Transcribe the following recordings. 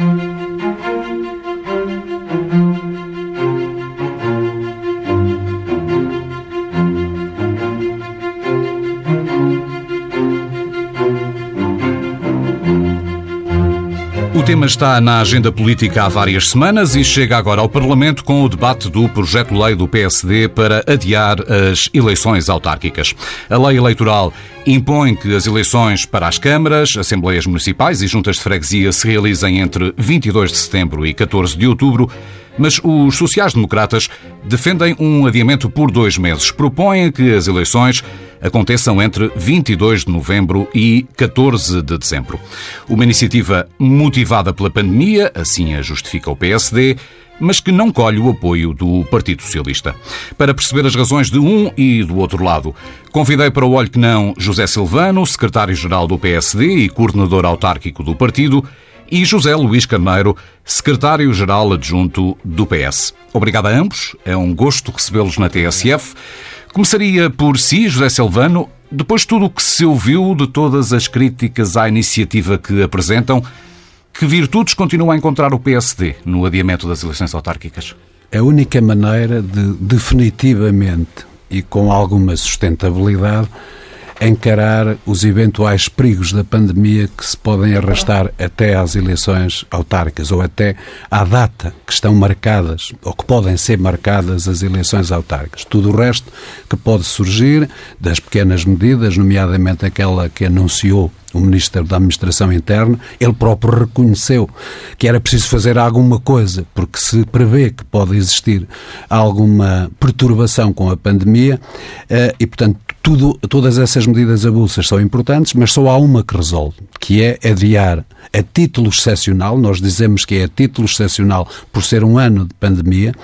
Thank you. O tema está na agenda política há várias semanas e chega agora ao Parlamento com o debate do projeto-lei do PSD para adiar as eleições autárquicas. A lei eleitoral impõe que as eleições para as câmaras, assembleias municipais e juntas de freguesia se realizem entre 22 de setembro e 14 de outubro mas os sociais-democratas defendem um adiamento por dois meses. Propõem que as eleições aconteçam entre 22 de novembro e 14 de dezembro. Uma iniciativa motivada pela pandemia, assim a justifica o PSD, mas que não colhe o apoio do Partido Socialista. Para perceber as razões de um e do outro lado, convidei para o Olho que Não José Silvano, secretário-geral do PSD e coordenador autárquico do partido, e José Luís Carneiro, secretário-geral adjunto do PS. Obrigado a ambos, é um gosto recebê-los na TSF. Começaria por si, José Silvano, depois de tudo o que se ouviu, de todas as críticas à iniciativa que apresentam, que virtudes continua a encontrar o PSD no adiamento das eleições autárquicas? A única maneira de definitivamente e com alguma sustentabilidade encarar os eventuais perigos da pandemia que se podem arrastar até às eleições autárquicas ou até à data que estão marcadas ou que podem ser marcadas as eleições autárquicas. Tudo o resto que pode surgir das pequenas medidas, nomeadamente aquela que anunciou o Ministro da Administração Interna, ele próprio reconheceu que era preciso fazer alguma coisa, porque se prevê que pode existir alguma perturbação com a pandemia eh, e, portanto, tudo, todas essas medidas avulsas são importantes, mas só há uma que resolve, que é adiar a título excepcional, nós dizemos que é a título excepcional por ser um ano de pandemia,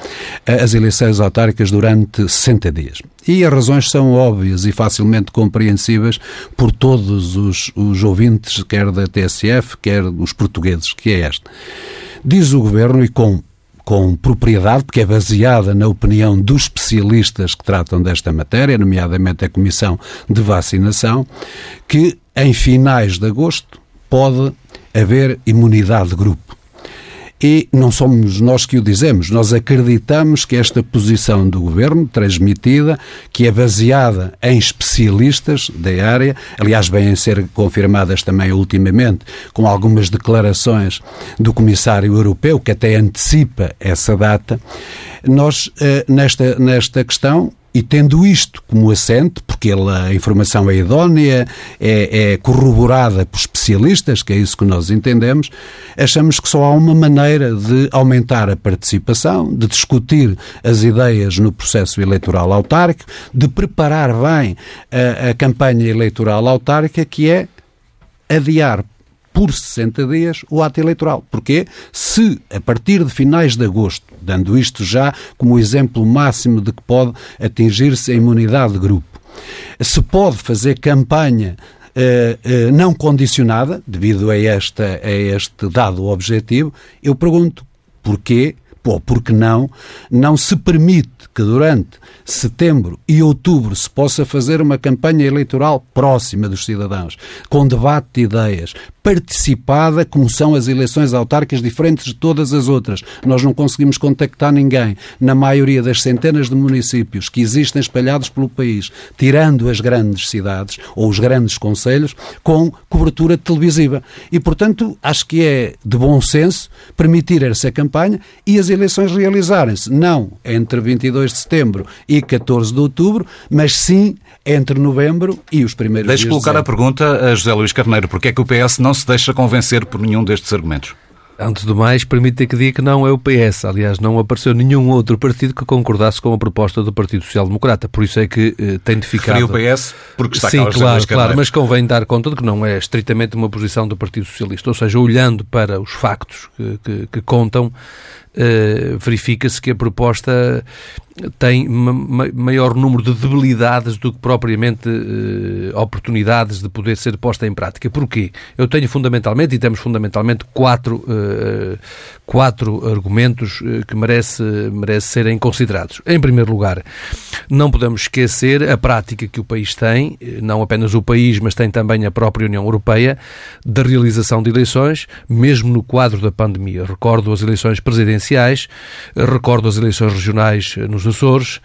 as eleições autárquicas durante 60 dias. E as razões são óbvias e facilmente compreensíveis por todos os, os ouvintes, quer da TSF, quer os portugueses, que é esta. Diz o Governo, e com com propriedade, porque é baseada na opinião dos especialistas que tratam desta matéria, nomeadamente a Comissão de Vacinação, que em finais de agosto pode haver imunidade de grupo. E não somos nós que o dizemos, nós acreditamos que esta posição do Governo, transmitida, que é baseada em especialistas da área, aliás, vêm a ser confirmadas também ultimamente com algumas declarações do Comissário Europeu, que até antecipa essa data, nós, eh, nesta, nesta questão, e tendo isto como assente, porque a informação é idónea, é, é, corroborada por especialistas, que é isso que nós entendemos, achamos que só há uma maneira de aumentar a participação, de discutir as ideias no processo eleitoral autárquico, de preparar bem a, a campanha eleitoral autárquica, que é adiar por 60 dias o ato eleitoral. Porque se, a partir de finais de agosto, dando isto já como exemplo máximo de que pode atingir-se a imunidade de grupo, se pode fazer campanha Uh, uh, não condicionada, devido a, esta, a este dado objetivo, eu pergunto porquê ou porque não, não se permite que durante setembro e outubro se possa fazer uma campanha eleitoral próxima dos cidadãos, com debate de ideias, participada, como são as eleições autárquicas diferentes de todas as outras. Nós não conseguimos contactar ninguém na maioria das centenas de municípios que existem espalhados pelo país, tirando as grandes cidades ou os grandes conselhos, com cobertura televisiva. E, portanto, acho que é de bom senso permitir essa campanha e as eleições realizarem-se não entre 22 de setembro e 14 de outubro, mas sim entre novembro e os primeiros Deixe dias colocar de a pergunta a José Luís Carneiro. Porquê é que o PS não se deixa convencer por nenhum destes argumentos? Antes do mais, permita que diga que não é o PS. Aliás, não apareceu nenhum outro partido que concordasse com a proposta do Partido Social Democrata. Por isso é que eh, tem de ficar. o PS porque está Sim, cá claro, claro, mas convém dar conta de que não é estritamente uma posição do Partido Socialista. Ou seja, olhando para os factos que, que, que contam, eh, verifica-se que a proposta tem ma maior número de debilidades do que propriamente uh, oportunidades de poder ser posta em prática. Porquê? Eu tenho fundamentalmente, e temos fundamentalmente, quatro, uh, quatro argumentos que merece, merece serem considerados. Em primeiro lugar, não podemos esquecer a prática que o país tem, não apenas o país, mas tem também a própria União Europeia, da realização de eleições, mesmo no quadro da pandemia. Recordo as eleições presidenciais, recordo as eleições regionais nos Açores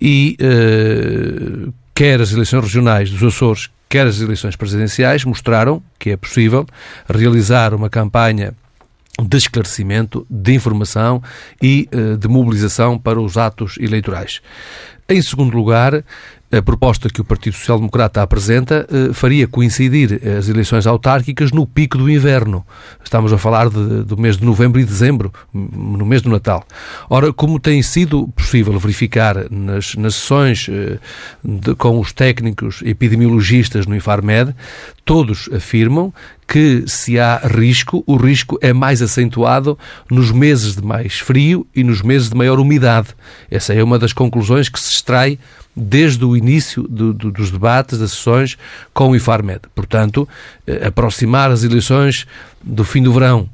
e uh, quer as eleições regionais dos Açores, quer as eleições presidenciais mostraram que é possível realizar uma campanha de esclarecimento, de informação e uh, de mobilização para os atos eleitorais. Em segundo lugar, a proposta que o Partido Social Democrata apresenta eh, faria coincidir as eleições autárquicas no pico do inverno. Estamos a falar de, do mês de novembro e dezembro, no mês do Natal. Ora, como tem sido possível verificar nas, nas sessões eh, de, com os técnicos epidemiologistas no Infarmed, todos afirmam que se há risco, o risco é mais acentuado nos meses de mais frio e nos meses de maior umidade. Essa é uma das conclusões que se extrai desde o início do, do, dos debates, das sessões com o IFARMED. Portanto, eh, aproximar as eleições do fim do verão,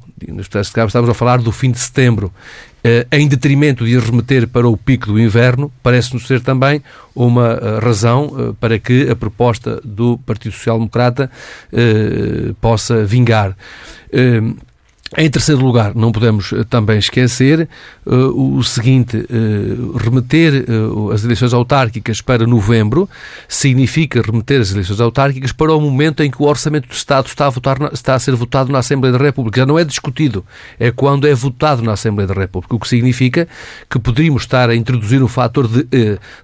estamos a falar do fim de setembro, eh, em detrimento de remeter para o pico do inverno, parece-nos ser também uma eh, razão eh, para que a proposta do Partido Social Democrata eh, possa vingar. Em terceiro lugar, não podemos eh, também esquecer uh, o seguinte: uh, remeter uh, as eleições autárquicas para novembro significa remeter as eleições autárquicas para o momento em que o Orçamento do Estado está a, votar na, está a ser votado na Assembleia da República. Já não é discutido, é quando é votado na Assembleia da República. O que significa que poderíamos estar a introduzir um fator de,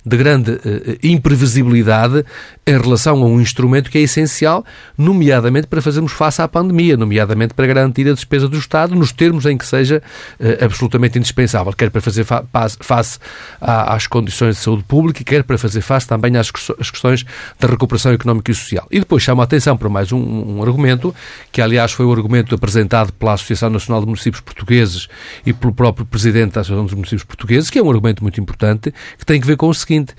de grande imprevisibilidade em relação a um instrumento que é essencial, nomeadamente para fazermos face à pandemia, nomeadamente para garantir a despesa Estado nos termos em que seja uh, absolutamente indispensável, quer para fazer fa face às condições de saúde pública, quer para fazer face também às, às questões da recuperação económica e social. E depois chamo a atenção para mais um, um, argumento, que aliás foi o argumento apresentado pela Associação Nacional de Municípios Portugueses e pelo próprio Presidente da Associação dos Municípios Portugueses, que é um argumento muito importante, que tem que ver com o seguinte: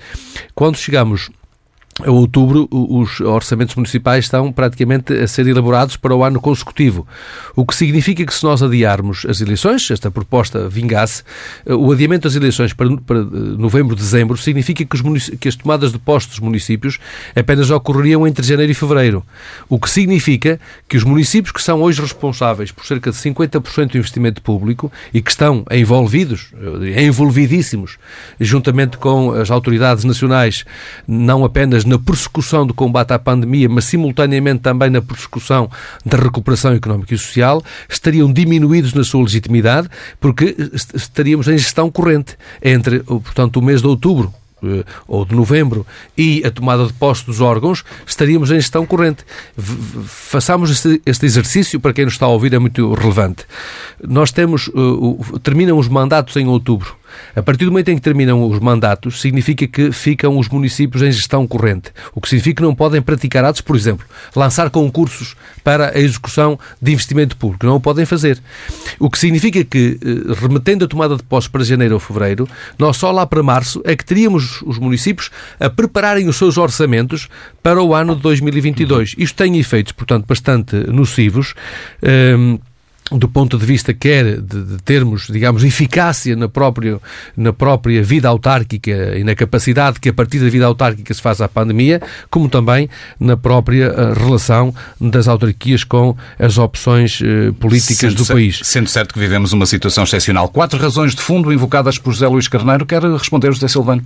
quando chegamos a outubro, os orçamentos municipais estão praticamente a ser elaborados para o ano consecutivo. O que significa que, se nós adiarmos as eleições, esta proposta vingasse, eh, o adiamento das eleições para, eh, novembro, dezembro, significa que, os que as tomadas de postos dos municípios apenas ocorreriam entre janeiro e fevereiro. O que significa que os municípios que são hoje responsáveis por cerca de 50% do investimento público e que estão envolvidos, eh, envolvidíssimos, juntamente com as autoridades nacionais, não apenas na persecução do combate à pandemia, mas simultaneamente também na persecução da recuperação económica e social, estariam diminuídos na sua legitimidade, porque estaríamos em gestão corrente entre, portanto, o mês de outubro eh, ou de novembro e a tomada de posse dos órgãos, estaríamos em gestão corrente. Façamos este, exercício, para quem nos está a ouvir, é muito relevante. Nós temos, uh, terminam os mandatos em outubro. A partir do momento em que terminam os mandatos, significa que ficam os municípios em gestão corrente. O que significa que não podem praticar atos, por exemplo, lançar concursos para a execução de investimento público. Não o podem fazer. O que significa que, eh, remetendo a tomada de posse para janeiro ou fevereiro, nós só lá para março é que teríamos os municípios a prepararem os seus orçamentos para o ano de 2022. Isto tem efeitos, portanto, bastante nocivos. Um, do ponto de vista quer de, de, termos, digamos, eficácia na própria, na própria vida autárquica e na capacidade que a partir da vida autárquica se faz à pandemia, como também na própria eh, relação das autarquias com as opções uh, políticas sendo do país. Sendo certo que vivemos uma situação excepcional. Quatro razões de fundo invocadas por José Luís Carneiro. Quer responder, José Silvano?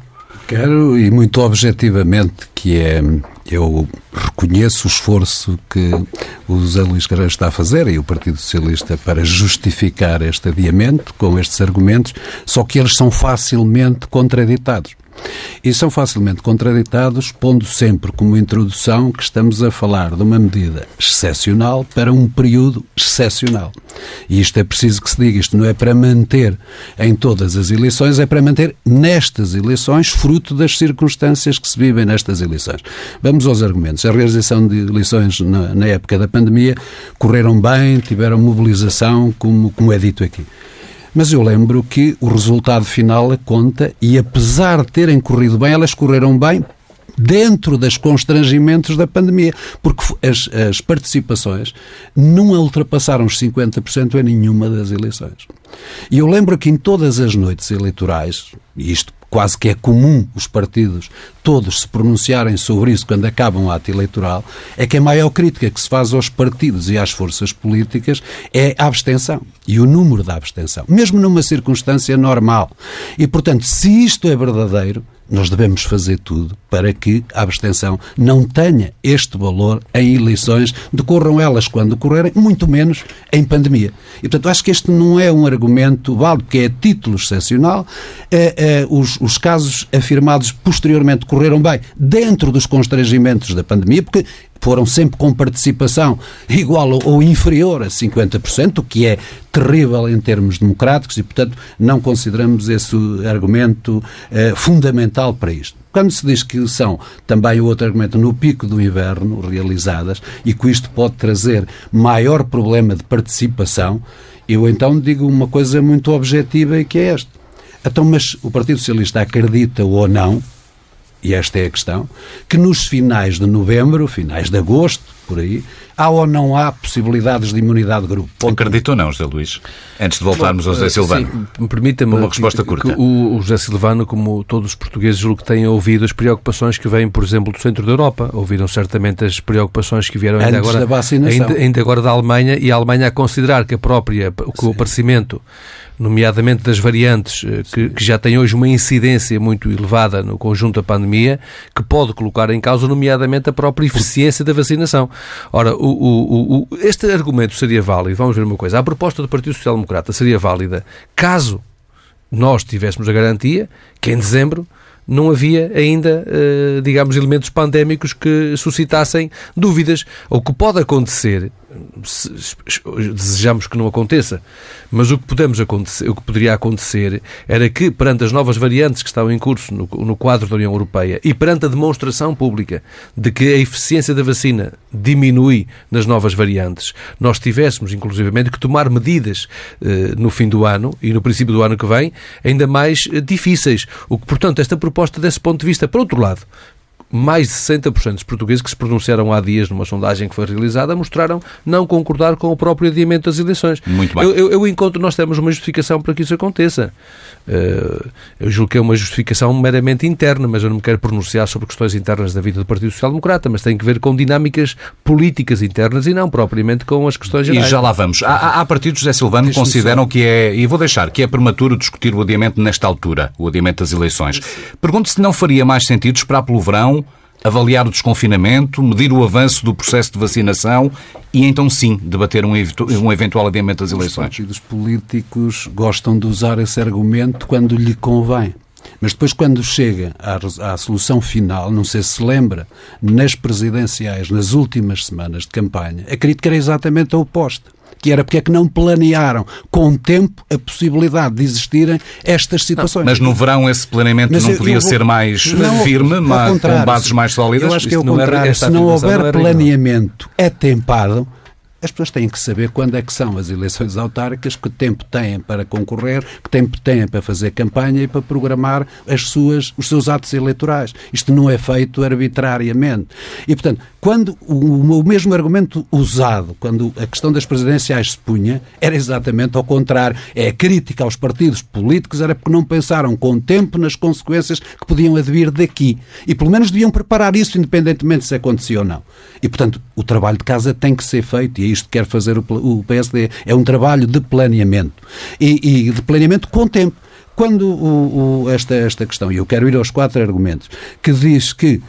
Quero, e muito objetivamente, que é, eu reconheço o esforço que o José Luís Carreiro está a fazer e o Partido Socialista para justificar este adiamento com estes argumentos, só que eles são facilmente contraditados. E são facilmente contraditados, pondo sempre como introdução que estamos a falar de uma medida excepcional para um período excepcional. E isto é preciso que se diga, isto não é para manter em todas as eleições, é para manter nestas eleições, fruto das circunstâncias que se vivem nestas eleições. Vamos aos argumentos. A realização de eleições na, na época da pandemia correram bem, tiveram mobilização, como, como é dito aqui. Mas eu lembro que o resultado final conta e, apesar de terem corrido bem, elas correram bem dentro dos constrangimentos da pandemia, porque as, as participações não ultrapassaram os 50% em nenhuma das eleições. E eu lembro que em todas as noites eleitorais, e isto quase que é comum os partidos todos se pronunciarem sobre isso quando acabam o ato eleitoral, é que a maior crítica que se faz aos partidos e às forças políticas é a abstenção e o número da abstenção, mesmo numa circunstância normal. E, portanto, se isto é verdadeiro, nós devemos fazer tudo para que a abstenção não tenha este valor em eleições, decorram elas quando decorrerem, muito menos em pandemia. E, portanto, acho que este não é um argumento válido, porque é título excepcional. É, é, os, os casos afirmados posteriormente correram bem dentro dos constrangimentos da pandemia, porque foram sempre com participação igual ou inferior a 50%, o que é terrível em termos democráticos e, portanto, não consideramos esse argumento eh, fundamental para isto. Quando se diz que são também o outro argumento no pico do inverno realizadas e que isto pode trazer maior problema de participação, eu então digo uma coisa muito objetiva e que é esta. Então, mas o Partido Socialista acredita ou não e esta é a questão, que nos finais de novembro, finais de agosto, por aí, há ou não há possibilidades de imunidade de grupo? Ponto. Acredito ou não, José Luís? Antes de voltarmos ao José Silvano. Sim, permita-me uma resposta curta. o, o José Silvano, como todos os portugueses, julgo que têm ouvido as preocupações que vêm, por exemplo, do centro da Europa. Ouviram certamente as preocupações que vieram ainda Antes agora, da vacinação. ainda, ainda agora da Alemanha e a Alemanha a considerar que a própria, que o aparecimento nomeadamente das variantes eh, que, que, já têm hoje uma incidência muito elevada no conjunto da pandemia, que pode colocar em causa, nomeadamente, a própria eficiência da vacinação. Ora, o, o, o, este argumento seria válido, vamos ver uma coisa, a proposta do Partido Social Democrata seria válida caso nós tivéssemos a garantia que em dezembro não havia ainda, eh, digamos, elementos pandémicos que suscitassem dúvidas. O que pode acontecer desejamos que não aconteça, mas o que, podemos acontecer, o que poderia acontecer era que, perante as novas variantes que estão em curso no, no quadro da União Europeia e perante a demonstração pública de que a eficiência da vacina diminui nas novas variantes, nós tivéssemos, inclusivamente, que tomar medidas eh, no fim do ano e no princípio do ano que vem ainda mais eh, difíceis. O que, portanto, esta proposta, desse ponto de vista, por outro lado, mais de 60% dos portugueses que se pronunciaram há dias numa sondagem que foi realizada mostraram não concordar com o próprio adiamento das eleições. Muito bem. Eu, eu, eu encontro, nós temos uma justificação para que isso aconteça. Uh, eu julgo que é uma justificação meramente interna, mas eu não me quero pronunciar sobre questões internas da vida do Partido Social Democrata, mas tem que ver com dinâmicas políticas internas e não propriamente com as questões gerais. E já lá vamos. Há, há partidos, José Silvano, que consideram que é, e vou deixar, que é prematuro discutir o adiamento nesta altura, o adiamento das eleições. Pergunto se não faria mais sentido esperar pelo verão avaliar o desconfinamento, medir o avanço do processo de vacinação e então sim debater um, um eventual adiamento das eleições. Os partidos políticos gostam de usar esse argumento quando lhe convém. Mas depois, quando chega à, à, solução final, não sei se se lembra, nas presidenciais, nas últimas semanas de campanha, a crítica era exatamente a oposta que era porque é que não planearam com tempo a possibilidade de existirem estas situações. Não, mas no verão esse planeamento mas não eu, podia eu vou... ser mais não, firme, mas, com bases mais sólidas? Eu acho que é o contrário. Se não houver planeamento atempado, as pessoas têm que saber quando é que são as eleições autárquicas, que tempo têm para concorrer, que tempo têm para fazer campanha e para programar as suas, os seus atos eleitorais. Isto não é feito arbitrariamente. E, portanto, quando o, o mesmo argumento usado, quando a questão das presidenciais se punha, era exatamente ao contrário. É a crítica aos partidos políticos, era porque não pensaram com tempo nas consequências que podiam advir daqui. E pelo menos deviam preparar isso, independentemente se acontecia ou não. E, portanto, o trabalho de casa tem que ser feito, e é isto que quer fazer o, PSD. É um trabalho de planeamento. E, e de planeamento com tempo. Quando o, o, esta, esta questão, e eu quero ir aos quatro argumentos, que diz que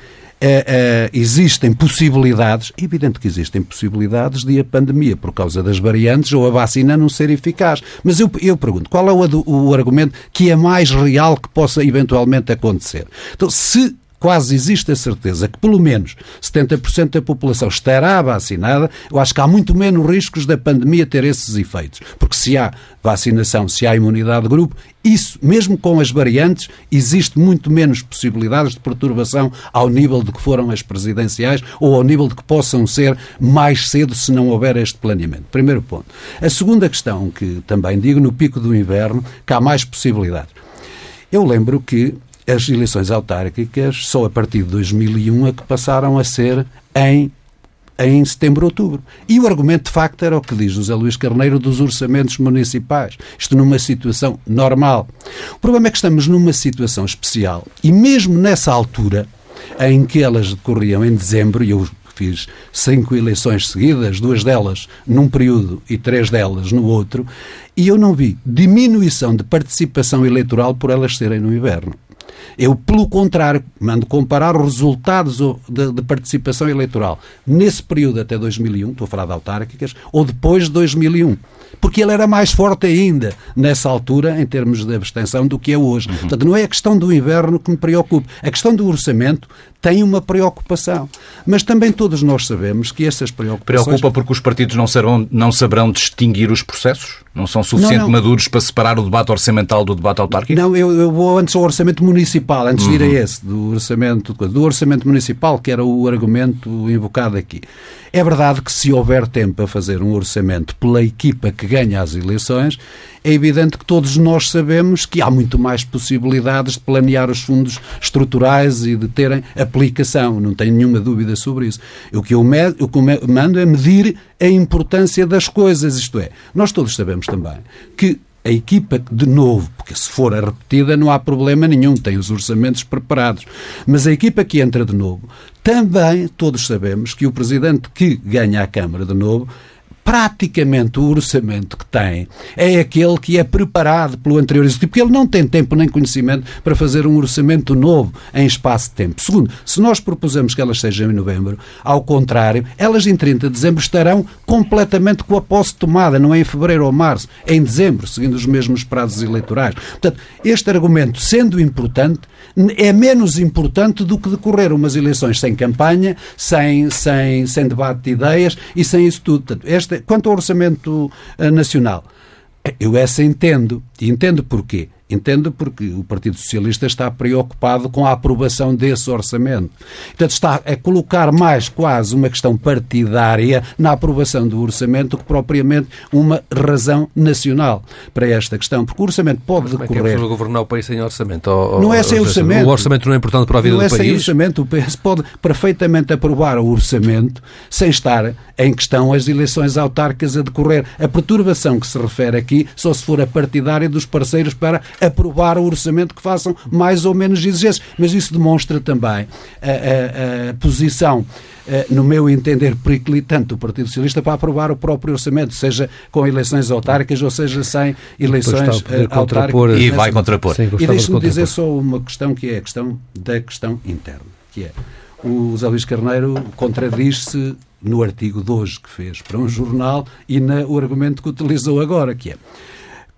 é, é, existem possibilidades, evidente que existem possibilidades de a pandemia, por causa das variantes ou a vacina não ser eficaz. Mas eu, eu pergunto, qual é o, o argumento que é mais real que possa eventualmente acontecer? Então, se quase existe a certeza que pelo menos 70% da população estará vacinada, eu acho que há muito menos riscos da pandemia ter esses efeitos. Porque se há vacinação, se há imunidade de grupo, isso, mesmo com as variantes, existe muito menos possibilidades de perturbação ao nível de que foram as presidenciais ou ao nível de que possam ser mais cedo se não houver este planeamento. Primeiro ponto. A segunda questão que também digo, no pico do inverno, que há mais possibilidades. Eu lembro que as eleições autárquicas só a partir de 2001 é que passaram a ser em em setembro, outubro. E o argumento, de facto, era o que diz José Luís Carneiro dos orçamentos municipais. Isto numa situação normal. O problema é que estamos numa situação especial e mesmo nessa altura, em que elas decorriam em dezembro, e eu fiz cinco eleições seguidas, duas delas num período e três delas no outro, e eu não vi diminuição de participação eleitoral por elas serem no inverno. Eu, pelo contrário, mando comparar os resultados de, de, participação eleitoral nesse período até 2001, estou a falar de autárquicas, ou depois de 2001. Porque ele era mais forte ainda nessa altura, em termos de abstenção, do que é hoje. Uhum. Portanto, não é a questão do inverno que me preocupa. A questão do orçamento tem uma preocupação. Mas também todos nós sabemos que essas preocupações... Preocupa porque os partidos não, saberão, não saberão distinguir os processos? Não são suficientemente maduros para separar o debate orçamental do debate autárquico? Não, eu, eu vou antes ao orçamento municipal, antes de ir a uhum. esse, do orçamento, do orçamento municipal, que era o argumento invocado aqui. É verdade que se houver tempo para fazer um orçamento pela equipa que ganha as eleições, é evidente que todos nós sabemos que há muito mais possibilidades de planear os fundos estruturais e de terem aplicação. Não tenho nenhuma dúvida sobre isso. O que eu, o que eu mando é medir a importância das coisas. Isto é, nós todos sabemos também que a equipa de novo, porque se for a repetida não há problema nenhum, tem os orçamentos preparados, mas a equipa que entra de novo, também todos sabemos que o presidente que ganha a Câmara de novo praticamente o orçamento que tem é aquele que é preparado pelo anterior executivo, porque ele não tem tempo nem conhecimento para fazer um orçamento novo em espaço de tempo. Segundo, se nós propusemos que elas sejam em novembro, ao contrário, elas em 30 de dezembro estarão completamente com a posse tomada, não é em fevereiro ou março, é em dezembro, seguindo os mesmos prazos eleitorais. Portanto, este argumento, sendo importante, é menos importante do que decorrer umas eleições sem campanha, sem, sem, sem debate de ideias e sem isso tudo. Este, quanto ao orçamento eh, nacional, eu essa entendo. E entendo porquê. Entendo porque o Partido Socialista está preocupado com a aprovação desse orçamento. Portanto, está a colocar mais quase uma questão partidária na aprovação do orçamento do que propriamente uma razão nacional para esta questão. Porque o orçamento pode Mas decorrer. Como é que é governar o país sem orçamento? Ou, não é sem ou, orçamento. O orçamento não é importante para a vida não do é país? Não é sem orçamento. O PS pode perfeitamente aprovar o orçamento sem estar em questão as eleições autárquicas a decorrer. A perturbação que se refere aqui só se for a partidária dos parceiros para aprovar o orçamento que façam mais ou menos exigências. Mas isso demonstra também a, a, a posição no meu entender, periclitante do Partido Socialista para aprovar o próprio orçamento, seja com eleições autárquicas ou seja sem eleições eh, autárquicas. E vai contrapor. Sim, e deixe-me dizer só uma questão que é a questão da questão interna, que é o Zé Luís Carneiro contradiz-se no artigo de hoje que fez para um jornal e no argumento que utilizou agora, que é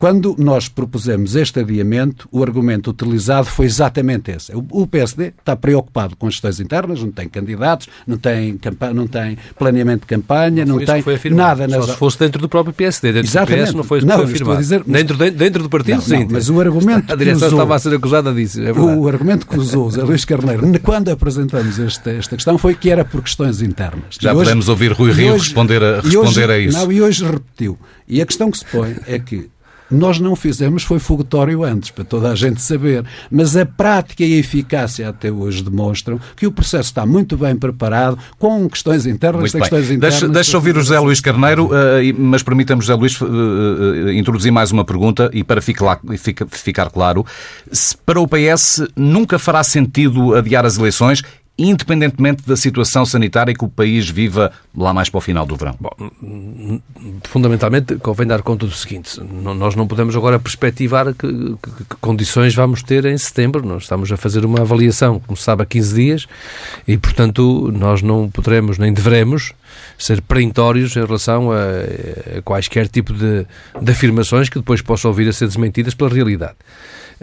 quando nós propusemos este adiamento, o argumento utilizado foi exatamente esse. O PSD está preocupado com as questões internas, não tem candidatos, não tem, não tem planeamento de campanha, não, não tem nada nas... Só se fosse dentro do próprio PSD, dentro exatamente. do PS não foi isso que não, foi afirmado. Dizer... Dentro, dentro do partido, não, sim. Não, mas o argumento A direção usou... estava a ser acusada disso, é O argumento que usou Zé Luís Carneiro, quando apresentamos esta, esta questão, foi que era por questões internas. Já hoje, podemos ouvir Rui Rio hoje, responder, a, responder hoje, a isso. Não, e hoje repetiu. E a questão que se põe é que nós não fizemos, foi fogotório antes, para toda a gente saber. Mas a prática e a eficácia até hoje demonstram que o processo está muito bem preparado, com questões internas, questões internas. Deixa, deixa ouvir o José Luís Carneiro, mas permita-me, José Luís, introduzir mais uma pergunta e para ficar, ficar claro, se para o PS nunca fará sentido adiar as eleições independentemente da situação sanitária que o país viva lá mais para o final do verão? Bom, fundamentalmente, convém dar conta do seguinte: nós não podemos agora perspectivar que, que, que, condições vamos ter em setembro. Nós estamos a fazer uma avaliação, como se sabe, há 15 dias e, portanto, nós não poderemos nem devemos ser perentórios em relação a, a quaisquer tipo de, de afirmações que depois possam vir a ser desmentidas pela realidade.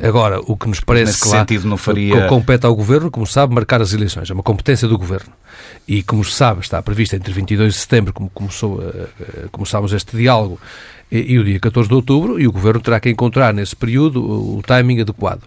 Agora, o que nos parece Nesse que sentido não faria... compete ao Governo, como sabe, marcar as eleições. É uma competência do Governo. E, como se sabe, está prevista entre 22 de setembro, como começou, começámos este diálogo, e, e o dia 14 de outubro, e o Governo terá que encontrar nesse período o timing adequado.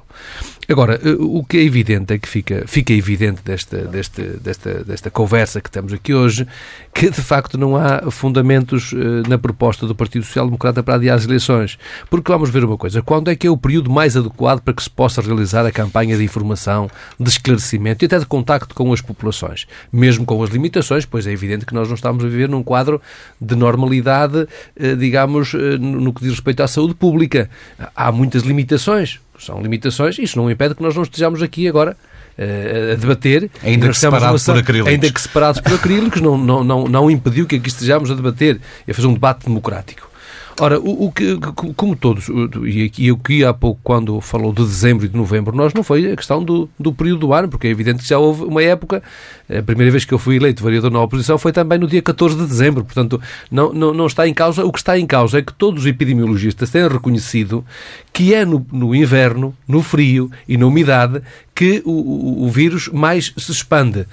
Agora, eh, o que é evidente é que fica, fica evidente desta, desta, desta, desta conversa que temos aqui hoje, que de facto não há fundamentos eh, na proposta do Partido Social Democrata para adiar as eleições. Porque vamos ver uma coisa, quando é que é o período mais adequado para que se possa realizar a campanha de informação, de esclarecimento e até de contacto com as populações? Mesmo com as limitações, pois é evidente que nós não estamos a viver num quadro de normalidade, eh, digamos, no que diz respeito à saúde pública. Há muitas limitações, são limitações, isso não impede que nós não estejamos aqui agora uh, a debater. Ainda que separados por acrílicos. Ainda que separados por acrílicos, não, não, não, não impediu que aqui estejamos a debater e a fazer um debate democrático. Ora, o, o, que, como todos, e o que há pouco, quando falou de dezembro e de novembro, nós não foi a questão do, do período do ano, porque é evidente que já houve uma época, a primeira vez que eu fui eleito vereador na oposição foi também no dia 14 de dezembro, portanto, não, não, não está em causa, o que está em causa é que todos os epidemiologistas têm reconhecido que é no, no inverno, no frio e na umidade que o, o, o, vírus mais se expande,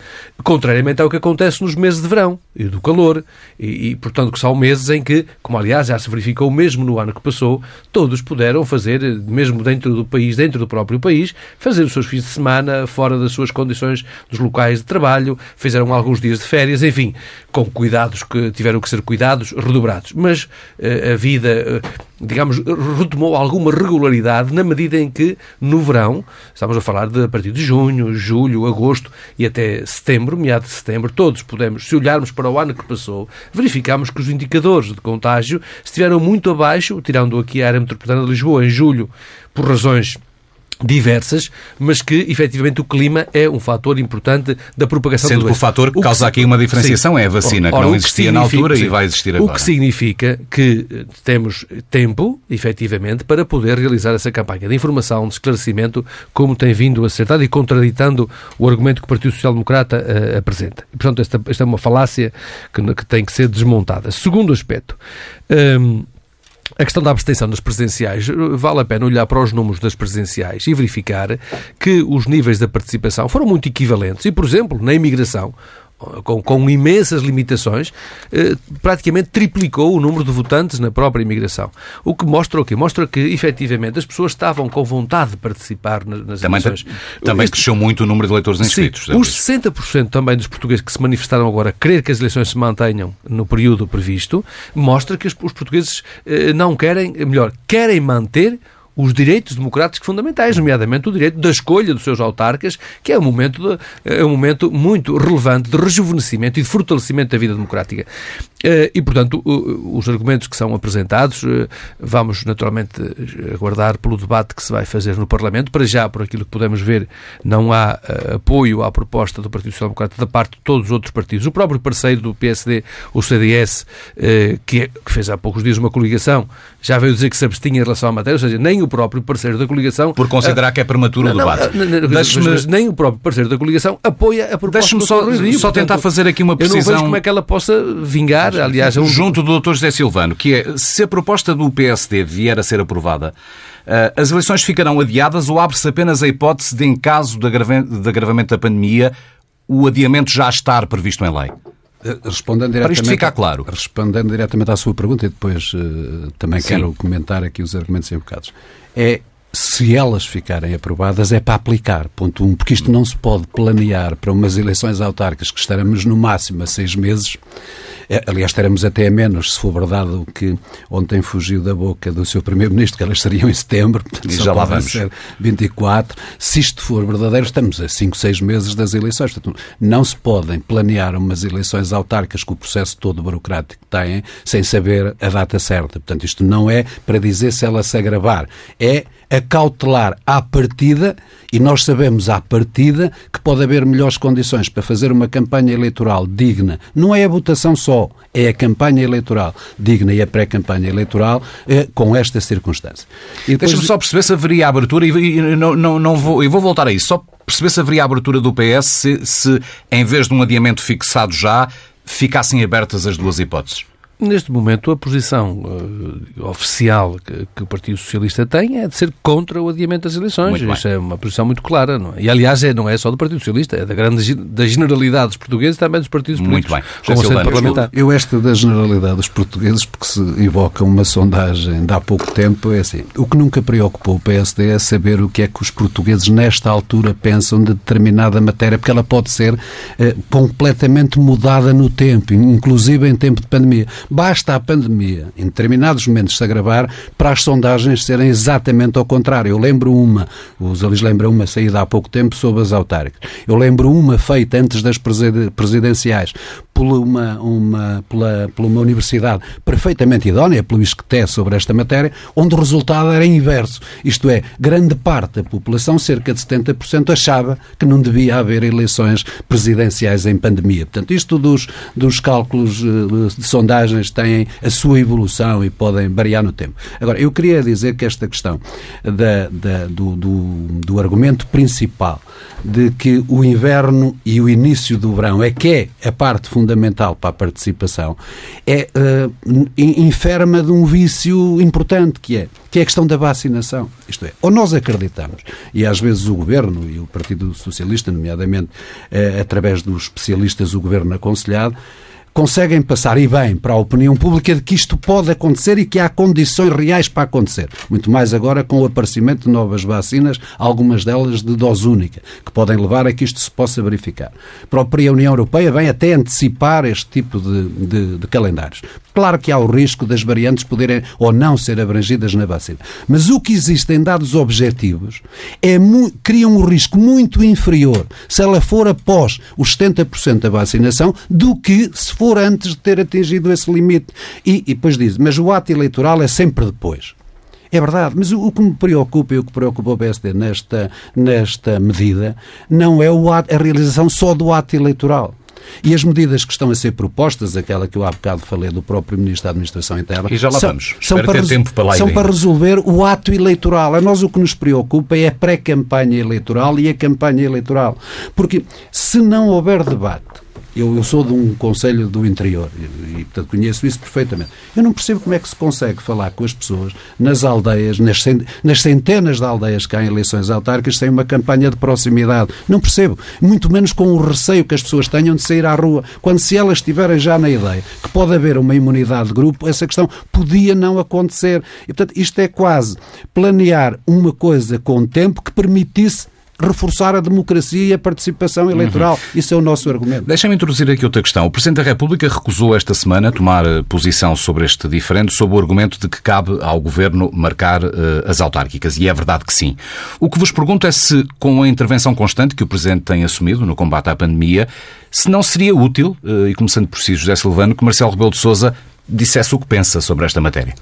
contrariamente ao que acontece nos meses de verão e do calor, e, e, portanto que são meses em que, como aliás já se verificou mesmo no ano que passou, todos puderam fazer, mesmo dentro do país, dentro do próprio país, fazer os seus fins de semana fora das suas condições dos locais de trabalho, fizeram alguns dias de férias, enfim, com cuidados que tiveram que ser cuidados redobrados. Mas uh, a vida, uh, digamos, retomou alguma regularidade na medida em que, no verão, estamos a falar de a partir de junho, julho, agosto e até setembro, meado de setembro, todos podemos, se olharmos para o ano que passou, verificamos que os indicadores de contágio estiveram muito abaixo, tirando aqui a área metropolitana de Lisboa, em julho, por razões diversas, mas que efetivamente o clima é um fator importante da propagação Sendo do que o fator que o causa aqui uma diferenciação sim. é a vacina, Ora, que não existia que na altura sim, e vai existir agora. O que significa que eh, temos tempo, efetivamente, para poder realizar essa campanha de informação, de esclarecimento, como tem vindo a ser dado e contraditando o argumento que o Partido Social Democrata uh, apresenta. E, portanto, esta, esta, é uma falácia que, que, tem que ser desmontada. Segundo aspecto, um, a questão da abstenção das presidenciais, vale a pena olhar para os números das presidenciais e verificar que os níveis da participação foram muito equivalentes. E, por exemplo, na imigração, com, com imensas limitações, eh, praticamente triplicou o número de votantes na própria imigração. O que mostra o quê? Mostra que, efetivamente, as pessoas estavam com vontade de participar nas também, eleições. Também este, cresceu muito o número de eleitores inscritos. Sim, os 60% também dos portugueses que se manifestaram agora a querer que as eleições se mantenham no período previsto, mostra que os, os portugueses eh, não querem, melhor, querem manter os direitos democráticos fundamentais, nomeadamente o direito da escolha dos seus autarcas, que é um momento, de, é um momento muito relevante de rejuvenescimento e de fortalecimento da vida democrática. Eh, e, portanto, os argumentos que são apresentados, eh, vamos naturalmente aguardar pelo debate que se vai fazer no Parlamento. Para já, por aquilo que podemos ver, não há eh, apoio à proposta do Partido Social Democrata da parte de todos os outros partidos. O próprio parceiro do PSD, o CDS, é, que fez há poucos dias uma coligação, já veio dizer que se abstinha em relação à matéria, ou seja, nem o próprio parceiro da coligação. Por considerar que é prematuro o debate. Não, não, mas, mas, nem o próprio parceiro da coligação apoia a proposta. Deixe-me só, só tentar fazer aqui uma precisão. Eu não vejo como é que ela possa vingar, aliás. É um... Junto do Dr. José Silvano, que é se a proposta do PSD vier a ser aprovada, eh, as eleições ficarão adiadas ou abre-se apenas a hipótese de, em caso de agravamento da pandemia, o adiamento já estar previsto em lei? Respondendo diretamente, Para isto ficar claro. Respondendo diretamente à sua pergunta, e depois uh, também Sim. quero comentar aqui os argumentos invocados. É se elas ficarem aprovadas, é para aplicar, ponto um, porque isto não se pode planear para umas eleições autárquicas que estaremos no máximo a seis meses, é, aliás, estaremos até a menos, se for verdade o que ontem fugiu da boca do seu Primeiro-Ministro, que elas seriam em setembro, portanto, e já lá vamos. ser 24. Se isto for verdadeiro, estamos a 5, 6 meses das eleições. Portanto, não se podem planear umas eleições autárquicas com o processo todo burocrático que têm, sem saber a data certa. Portanto, isto não é para dizer se ela se agravar, é acautelar à partida, e nós sabemos à partida que pode haver melhores condições para fazer uma campanha eleitoral digna. Não é a votação só, é a campanha eleitoral digna e a pré-campanha eleitoral eh, com esta circunstância. Depois... Deixa-me só perceber se haveria abertura, e, e não, não, não vou, vou voltar a isso, só perceber se haveria abertura do PS se, se em vez de um adiamento fixado já, ficassem abertas as duas hipóteses. Neste momento, a posição uh, oficial que, que, o Partido Socialista tem é de ser contra o adiamento das eleições. Isso é uma posição muito clara. Não é? E, aliás, é, não é só do Partido Socialista, é da, grande, da generalidade dos portugueses e também dos partidos muito políticos. Muito bem. Como parlamentar. Eu, eu, esta da generalidade dos portugueses, porque se evoca uma sondagem de há pouco tempo, é assim. O que nunca preocupou o PSD é saber o que é que os portugueses, nesta altura, pensam de determinada matéria, porque ela pode ser eh, completamente mudada no tempo, inclusive em tempo de pandemia Basta a pandemia, em determinados momentos, se agravar para as sondagens serem exatamente ao contrário. Eu lembro uma, os Alis lembram uma saída há pouco tempo sobre as autárquicas. Eu lembro uma feita antes das presidenciais por uma, uma, pela, por uma universidade perfeitamente idónea, pelo ISCTE, sobre esta matéria, onde o resultado era inverso. Isto é, grande parte da população, cerca de 70%, achava que não devia haver eleições presidenciais em pandemia. Portanto, isto dos, dos cálculos eh, de sondagens têm a sua evolução e podem variar no tempo. Agora, eu queria dizer que esta questão da, da, do, do, do argumento principal de que o inverno e o início do verão é que é a parte fundamental para a participação, é uh, enferma de um vício importante que é, que é a questão da vacinação. Isto é, ou nós acreditamos, e às vezes o Governo e o Partido Socialista, nomeadamente uh, através dos especialistas, o Governo aconselhado, conseguem passar e bem para a opinião pública de que isto pode acontecer e que há condições reais para acontecer. Muito mais agora com o aparecimento de novas vacinas, algumas delas de dose única, que podem levar a que isto se possa verificar. A própria União Europeia vem até antecipar este tipo de, de, de calendários. Claro que há o risco das variantes poderem ou não ser abrangidas na vacina. Mas o que existe em dados objetivos é cria um risco muito inferior se ela for após os 70% da vacinação do que se for antes de ter atingido esse limite. E, e depois diz, mas o ato eleitoral é sempre depois. É verdade, mas o, que me preocupa e o que preocupa o PSD nesta, nesta medida não é o ato, a realização só do ato eleitoral. E as medidas que estão a ser propostas, aquela que eu há bocado falei do próprio Ministro da Administração Interna, e já lá são, vamos. são, para, para, são para resolver o ato eleitoral. A nós o que nos preocupa é a pré-campanha eleitoral e a campanha eleitoral. Porque se não houver debate eu, eu, sou de um conselho do interior e, e, portanto, conheço isso perfeitamente. Eu não percebo como é que se consegue falar com as pessoas nas aldeias, nas, nas centenas de aldeias que há em eleições autárquicas, sem uma campanha de proximidade. Não percebo. Muito menos com o receio que as pessoas tenham de sair à rua. Quando se elas estiverem já na ideia que pode haver uma imunidade de grupo, essa questão podia não acontecer. E, portanto, isto é quase planear uma coisa com tempo que permitisse reforçar a democracia e a participação eleitoral. Uhum. Isso é o nosso argumento. Deixa-me introduzir aqui outra questão. O Presidente da República recusou esta semana tomar eh, posição sobre este diferente, sob o argumento de que cabe ao Governo marcar uh, as autárquicas. E é verdade que sim. O que vos pergunto é se, com a intervenção constante que o Presidente tem assumido no combate à pandemia, se não seria útil, uh, e começando por si, José Silvano, que Marcelo Rebelo de Sousa dissesse o que pensa sobre esta matéria.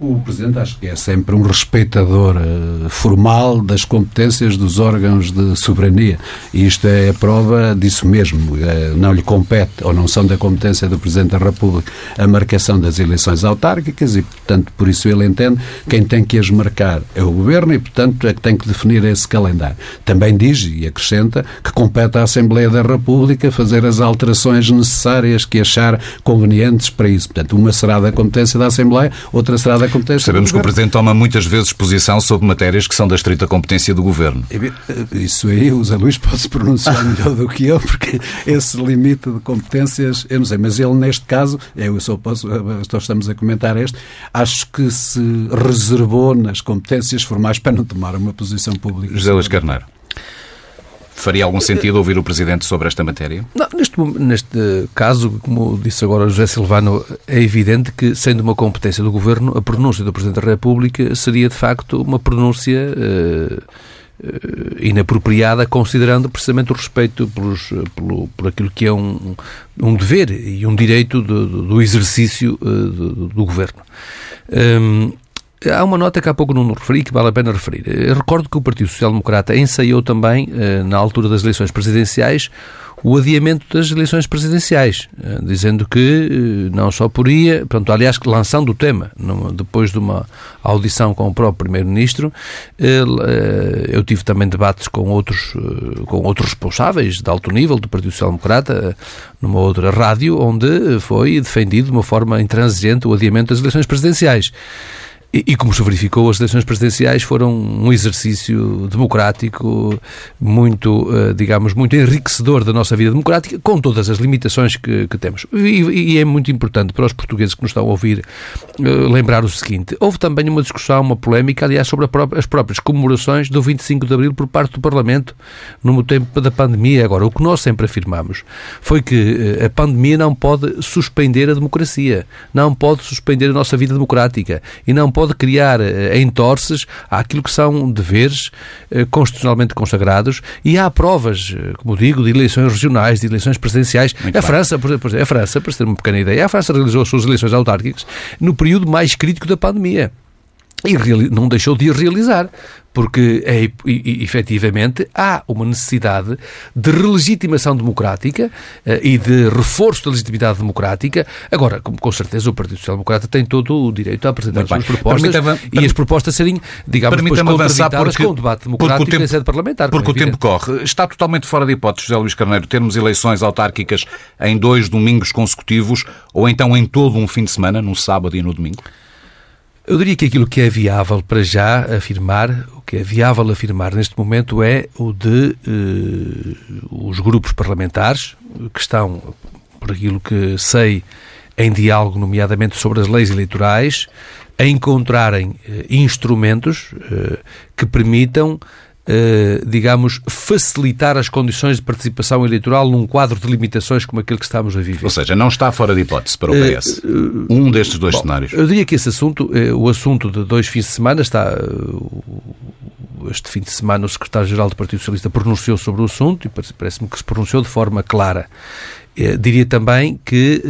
O Presidente acho que é sempre um respeitador uh, formal das competências dos órgãos de soberania e isto é a prova disso mesmo. Uh, não lhe compete ou não são da competência do Presidente da República a marcação das eleições autárquicas e, portanto, por isso ele entende quem tem que as marcar é o Governo e, portanto, é que tem que definir esse calendário. Também diz e acrescenta que compete à Assembleia da República fazer as alterações necessárias que achar convenientes para isso. Portanto, uma será da competência da Assembleia, outra será da competência Sabemos que o Presidente toma muitas vezes posição sobre matérias que são da estrita competência do Governo. Isso aí o Zé Luís pode se pronunciar melhor do que eu, porque esse limite de competências, eu não sei, mas ele neste caso, eu só posso, só estamos a comentar este, acho que se reservou nas competências formais para não tomar uma posição pública. José Luís Carneiro. Faria algum sentido ouvir o Presidente sobre esta matéria? Não, neste, neste caso, como disse agora José Silvano, é evidente que, sendo uma competência do Governo, a pronúncia do Presidente da República seria, de facto, uma pronúncia uh, inapropriada, considerando precisamente o respeito pelos, pelo, por aquilo que é um, um dever e um direito do, do exercício uh, do, do, Governo. Um, Há uma nota que há pouco não referi que vale a pena referir. Eu recordo que o Partido Social Democrata ensaiou também, eh, na altura das eleições presidenciais, o adiamento das eleições presidenciais, eh, dizendo que não só poria, portanto, aliás, lançando o tema, depois de uma audição com o próprio Primeiro-Ministro, eu tive também debates com outros, com outros responsáveis de alto nível do Partido Social Democrata, numa outra rádio, onde foi defendido de uma forma intransigente o adiamento das eleições presidenciais. E, e, como se verificou, as eleições presidenciais foram um exercício democrático muito, uh, digamos, muito enriquecedor da nossa vida democrática, com todas as limitações que, que temos. E, e, é muito importante para os portugueses que nos estão a ouvir uh, lembrar o seguinte: houve também uma discussão, uma polémica, aliás, sobre própria, as próprias comemorações do 25 de Abril por parte do Parlamento no tempo da pandemia. Agora, o que nós sempre afirmamos foi que uh, a pandemia não pode suspender a democracia, não pode suspender a nossa vida democrática e não pode criar eh, entorces àquilo que são deveres eh, constitucionalmente consagrados e há provas, eh, como digo, de eleições regionais, de eleições presidenciais. Muito a França, por exemplo, a França, para ter uma pequena ideia, a França realizou as suas eleições autárquicas no período mais crítico da pandemia. E não deixou de realizar, porque é, e, efetivamente há uma necessidade de relegitimação democrática uh, e de reforço da legitimidade democrática. Agora, com, com certeza, o Partido Social Democrata tem todo o direito a apresentar as suas propostas e as propostas serem, digamos, depois avançar porque, com o debate democrático porque o tempo, em sede parlamentar. Porque o tempo corre. Está totalmente fora de hipótese, José Luís Carneiro, termos eleições autárquicas em dois domingos consecutivos ou então em todo um fim de semana, no sábado e no domingo? Eu diria que aquilo que é viável para já afirmar, o que é viável afirmar neste momento é o de eh, os grupos parlamentares que estão, por aquilo que sei, em diálogo, nomeadamente sobre as leis eleitorais, a encontrarem eh, instrumentos eh, que permitam digamos, facilitar as condições de participação eleitoral num quadro de limitações como aquele que estamos a viver. Ou seja, não está fora de hipótese para o PS. Uh, uh, um destes dois bom, cenários. Eu diria que esse assunto, eh, o assunto de dois fins de semana, está. Este fim de semana, o secretário-geral do Partido Socialista pronunciou sobre o assunto e parece-me que se pronunciou de forma clara. Eh, diria também que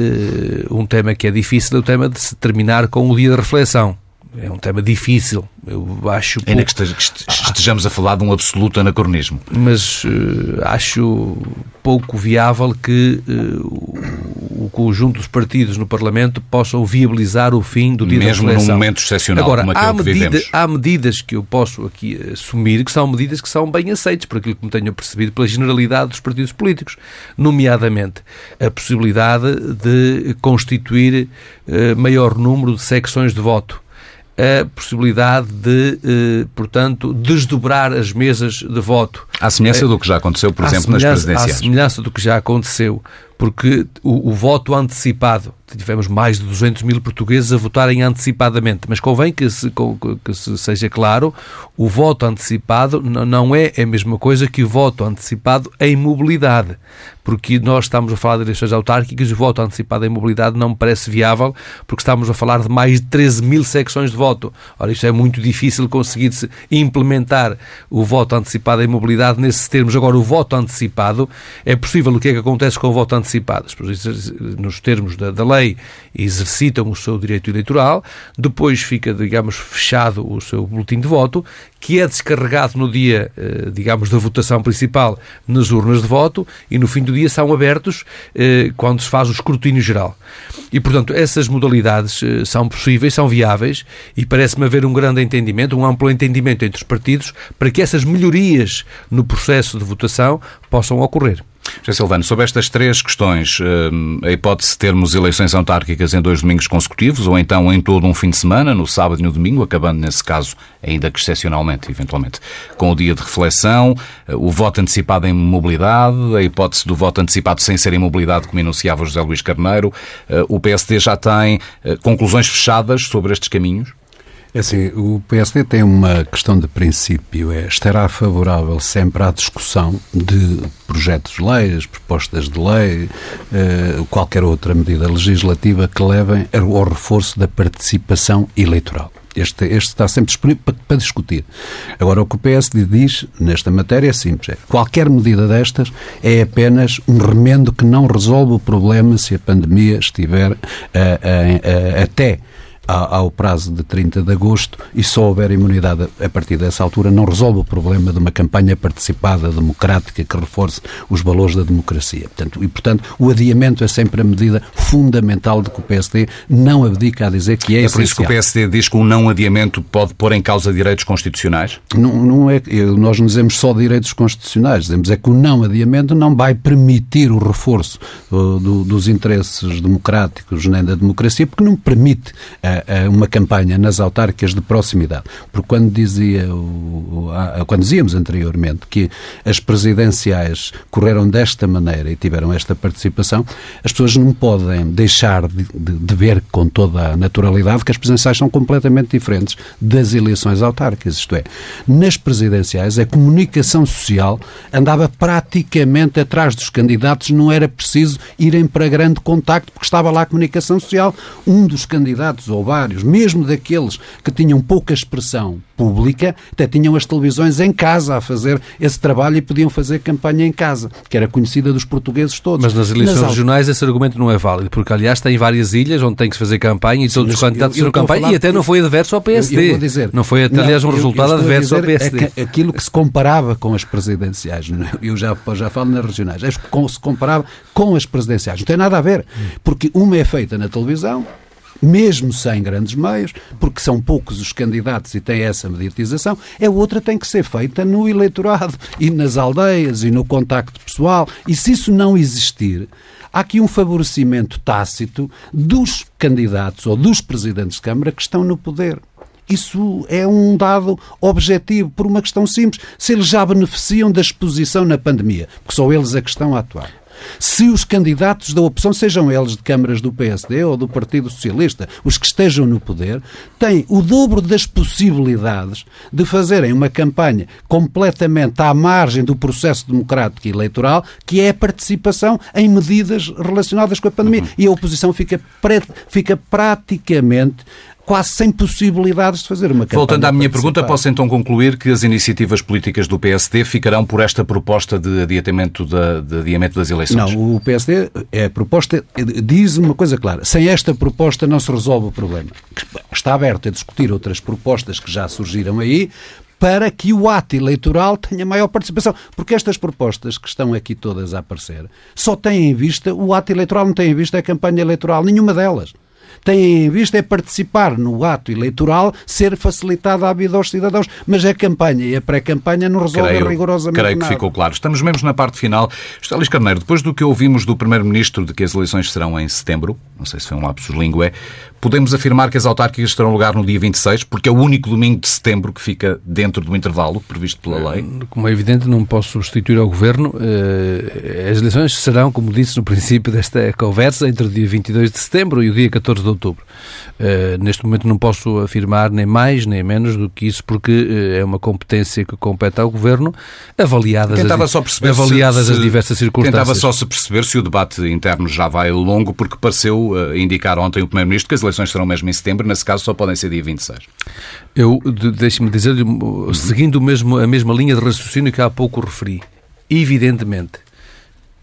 um tema que é difícil é o tema de se terminar com o dia de reflexão é um tema difícil. Eu acho. Ainda pouco... que estejamos a falar de um absoluto anacronismo. Mas uh, acho pouco viável que uh, o conjunto dos partidos no Parlamento possam viabilizar o fim do dia Mesmo da num momento excepcional Agora, como há, medida, há medidas que eu posso aqui assumir que são medidas que são bem aceitas, por aquilo que me tenho percebido, pela generalidade dos partidos políticos. Nomeadamente, a possibilidade de constituir uh, maior número de secções de voto a possibilidade de, eh, portanto, desdobrar as mesas de voto. À semelhança do que já aconteceu, por exemplo, nas presidenciais. À semelhança do que já aconteceu, porque o, o voto antecipado tivemos mais de 200 mil portugueses a votarem antecipadamente, mas convém que se, que se seja claro, o voto antecipado não é a mesma coisa que o voto antecipado em mobilidade, porque nós estamos a falar de eleições autárquicas e o voto antecipado em mobilidade não me parece viável, porque estamos a falar de mais de 13 mil secções de voto. Ora, isto é muito difícil conseguir-se implementar o voto antecipado em mobilidade nesses termos. Agora, o voto antecipado, é possível o que é que acontece com o voto antecipado? Nos termos da, da lei, lei exercitam o seu direito eleitoral, depois fica, digamos, fechado o seu boletim de voto, que é descarregado no dia, eh, digamos, da votação principal nas urnas de voto e no fim do dia são abertos eh, quando se faz o escrutínio geral. E, portanto, essas modalidades eh, são possíveis, são viáveis e parece-me haver um grande entendimento, um amplo entendimento entre os partidos para que essas melhorias no processo de votação possam ocorrer. José Silvano, sobre estas três questões, eh, a hipótese de termos eleições autárquicas em dois domingos consecutivos, ou então em todo um fim de semana, no sábado e no domingo, acabando nesse caso, ainda que excepcionalmente, eventualmente, com o dia de reflexão, eh, o voto antecipado em mobilidade, a hipótese do voto antecipado sem ser em mobilidade, como enunciava José Luís Carneiro, eh, o PSD já tem conclusões fechadas sobre estes caminhos? É assim, o PSD tem uma questão de princípio, é estará favorável sempre à discussão de projetos de leis, propostas de lei, eh, qualquer outra medida legislativa que levem ao reforço da participação eleitoral. Este, este está sempre disponível para, para, discutir. Agora, o que o PSD diz nesta matéria é simples: é, qualquer medida destas é apenas um remendo que não resolve o problema se a pandemia estiver uh, uh, até ao prazo de 30 de agosto e só houver imunidade a partir dessa altura não resolve o problema de uma campanha participada, democrática, que reforce os valores da democracia. Portanto, e, portanto, o adiamento é sempre a medida fundamental de que o PSD não abdica a dizer que é, É por isso que o PSD diz que um não adiamento pode pôr em causa direitos constitucionais? Não, não é, nós não dizemos só direitos constitucionais, dizemos é que o não adiamento não vai permitir o reforço uh, do, dos interesses democráticos nem da democracia, porque não permite uma campanha nas autárquicas de proximidade. Porque quando dizia, o, quando dizíamos anteriormente que as presidenciais correram desta maneira e tiveram esta participação, as pessoas não podem deixar de, de, de ver com toda a naturalidade que as presidenciais são completamente diferentes das eleições autárquicas. Isto é, nas presidenciais a comunicação social andava praticamente atrás dos candidatos, não era preciso irem para grande contacto porque estava lá a comunicação social. Um dos candidatos, ou vários, mesmo daqueles que tinham pouca expressão pública, até tinham as televisões em casa a fazer esse trabalho e podiam fazer campanha em casa, que era conhecida dos portugueses todos. Mas nas eleições nas regionais esse argumento não é válido, porque aliás tem várias ilhas onde tem que se fazer campanha e todos os candidatos fizeram campanha e até não foi adverso ao PSD. Eu, eu dizer, não foi, aliás, um resultado adverso ao PSD. É que aquilo que se comparava com as presidenciais, eu já, já falo nas regionais, é que se comparava com as presidenciais. Não tem nada a ver, porque uma é feita na televisão, mesmo sem grandes meios, porque são poucos os candidatos e tem essa mediatização, a outra tem que ser feita no eleitorado e nas aldeias e no contacto pessoal. E se isso não existir, há aqui um favorecimento tácito dos candidatos ou dos presidentes de Câmara que estão no poder. Isso é um dado objetivo, por uma questão simples. Se eles já beneficiam da exposição na pandemia, porque são eles a questão a atuar. Se os candidatos da opção, sejam eles de câmaras do PSD ou do Partido Socialista, os que estejam no poder, têm o dobro das possibilidades de fazerem uma campanha completamente à margem do processo democrático e eleitoral, que é a participação em medidas relacionadas com a pandemia. Uhum. E a oposição fica, fica praticamente quase sem possibilidades de fazer uma campanha. Voltando à minha pergunta, posso então concluir que as iniciativas políticas do PSD ficarão por esta proposta de adiamento, da, de adiamento das eleições? Não, o PSD, é a proposta, diz uma coisa clara, sem esta proposta não se resolve o problema. Está aberto a discutir outras propostas que já surgiram aí, para que o ato eleitoral tenha maior participação. Porque estas propostas que estão aqui todas a aparecer só têm em vista o ato eleitoral, não têm em vista a campanha eleitoral, nenhuma delas têm em vista é participar no ato eleitoral, ser facilitada a vida aos cidadãos. Mas a campanha e a pré-campanha não resolvem creio, rigorosamente creio nada. que ficou claro. Estamos mesmo na parte final. Estélis Carneiro, depois do que ouvimos do Primeiro-Ministro de que as eleições serão em setembro, não sei se foi um lapsus lingué, podemos afirmar que as autárquicas terão lugar no dia 26, porque é o único domingo de setembro que fica dentro do intervalo previsto pela lei? Como é evidente, não posso substituir ao Governo. Eh, as eleições serão, como disse no princípio desta conversa, entre o dia 22 de setembro e o dia 14 de outubro. Uh, neste momento não posso afirmar nem mais nem menos do que isso, porque uh, é uma competência que compete ao Governo, avaliadas, as, só avaliadas se, as diversas circunstâncias. Tentava só se perceber se o debate interno já vai longo, porque pareceu uh, indicar ontem o Primeiro-Ministro que as eleições serão mesmo em setembro, nesse caso só podem ser dia 26. Eu, de, deixe-me dizer, seguindo mesmo, a mesma linha de raciocínio que há pouco referi, evidentemente,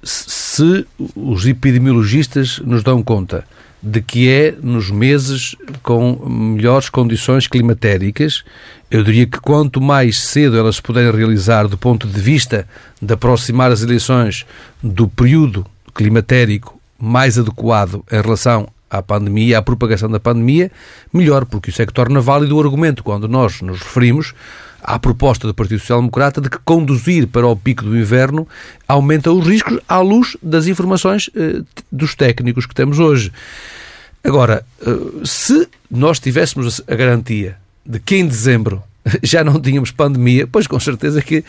se os epidemiologistas nos dão conta de que é nos meses com melhores condições climatéricas. Eu diria que quanto mais cedo elas puderem realizar do ponto de vista de aproximar as eleições do período climatérico mais adequado em relação à pandemia, à propagação da pandemia, melhor, porque isso é que torna válido o argumento quando nós nos referimos à proposta do Partido Social Democrata de que conduzir para o pico do inverno aumenta os riscos à luz das informações eh, dos técnicos que temos hoje. Agora, eh, se nós tivéssemos a garantia de que em dezembro já não tínhamos pandemia, pois com certeza que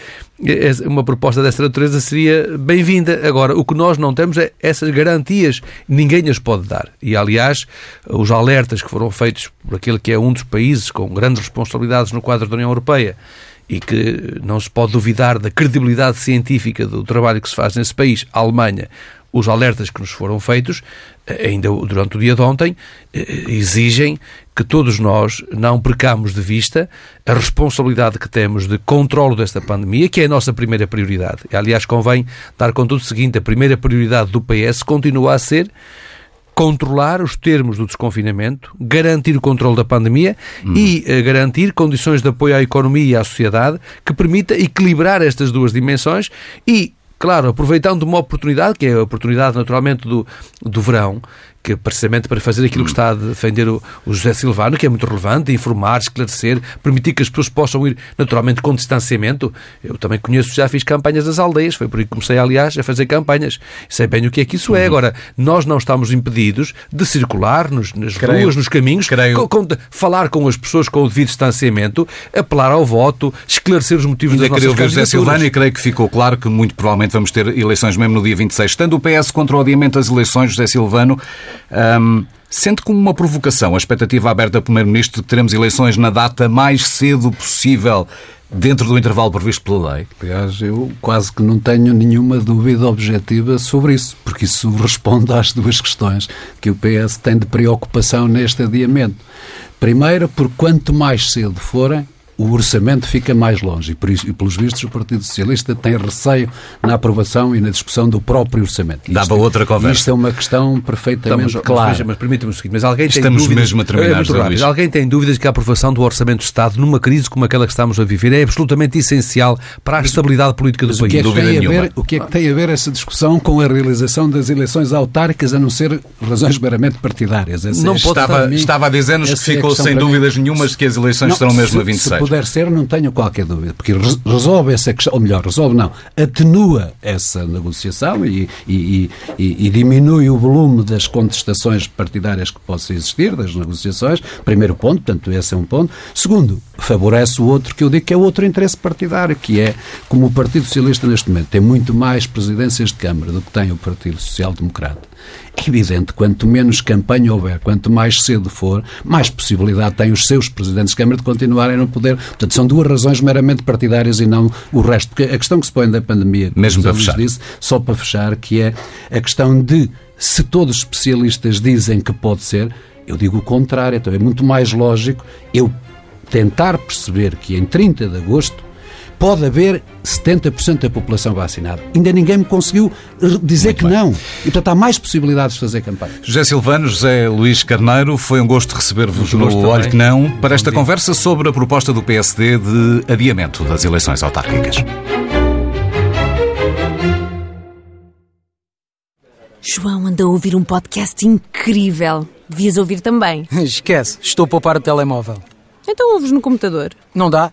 uma proposta dessa natureza seria bem-vinda. Agora, o que nós não temos é essas garantias, ninguém as pode dar. E, aliás, os alertas que foram feitos por aquele que é um dos países com grandes responsabilidades no quadro da União Europeia e que não se pode duvidar da credibilidade científica do trabalho que se faz nesse país, a Alemanha, os alertas que nos foram feitos, eh, ainda durante o dia de ontem, eh, exigem que todos nós não percamos de vista a responsabilidade que temos de controle desta pandemia, que é a nossa primeira prioridade. Aliás, convém dar conta do seguinte: a primeira prioridade do PS continua a ser controlar os termos do desconfinamento, garantir o controle da pandemia hum. e garantir condições de apoio à economia e à sociedade que permita equilibrar estas duas dimensões e Claro, aproveitando uma oportunidade, que é a oportunidade naturalmente do, do verão, que precisamente para fazer aquilo que está a defender o, o José Silvano, que é muito relevante, informar, esclarecer, permitir que as pessoas possam ir naturalmente com distanciamento. Eu também conheço, já fiz campanhas nas aldeias, foi por aí que comecei, aliás, a fazer campanhas. Sei bem o que é que isso é. Uhum. Agora, nós não estamos impedidos de circular nos, nas creio, ruas, nos caminhos, com, com, falar com as pessoas com o devido distanciamento, apelar ao voto, esclarecer os motivos Ainda das nossas candidaturas. José Silvano e creio que ficou claro que muito provavelmente vamos ter eleições mesmo no dia 26. Estando o PS contra o adiamento das eleições, José Silvano, um, sente como uma provocação a expectativa aberta do Primeiro-Ministro de que teremos eleições na data mais cedo possível dentro do intervalo previsto pela lei? Aliás, eu quase que não tenho nenhuma dúvida objetiva sobre isso, porque isso responde às duas questões que o PS tem de preocupação neste adiamento. Primeiro, por quanto mais cedo forem, o orçamento fica mais longe e, por isso, e pelos vistos, o Partido Socialista tem receio na aprovação e na discussão do próprio orçamento. Dá para outra conversa. Isto é uma questão perfeitamente então, clara. Mas, mas permita-me o seguinte, mas alguém Estamos tem dúvidas... mesmo a terminar, é rápido, Alguém tem dúvidas que a aprovação do Orçamento do Estado numa crise como aquela que estamos a viver é absolutamente essencial para a mas, estabilidade política do país? O que, é que tem a ver, o que é que tem a ver essa discussão com a realização das eleições autárquicas a não ser razões meramente partidárias? Essa não é estava, mim, estava a dizer-nos que ficou é sem dúvidas nenhumas que as eleições não, serão mesmo se, a 26. Puder ser, não tenho qualquer dúvida, porque resolve essa questão, ou melhor, resolve não, atenua essa negociação e, e, e, e diminui o volume das contestações partidárias que possam existir, das negociações. Primeiro ponto, portanto, esse é um ponto. Segundo, favorece o outro que eu digo que é outro interesse partidário, que é como o Partido Socialista neste momento tem muito mais presidências de Câmara do que tem o Partido Social Democrata é evidente, quanto menos campanha houver, quanto mais cedo for, mais possibilidade têm os seus presidentes de Câmara de continuarem no poder. Portanto, são duas razões meramente partidárias e não o resto. Porque a questão que se põe da pandemia, mesmo para fechar. Disse, só para fechar, que é a questão de se todos os especialistas dizem que pode ser, eu digo o contrário. Então é muito mais lógico eu tentar perceber que em 30 de agosto pode haver 70% da população vacinada. Ainda ninguém me conseguiu dizer Muito que bem. não. E, portanto, há mais possibilidades de fazer campanha. José Silvano, José Luís Carneiro, foi um gosto receber-vos no Olho que Não para esta conversa sobre a proposta do PSD de adiamento das eleições autárquicas. João anda a ouvir um podcast incrível. Devias ouvir também. Esquece, estou a poupar o telemóvel. Então ouves no computador. Não dá,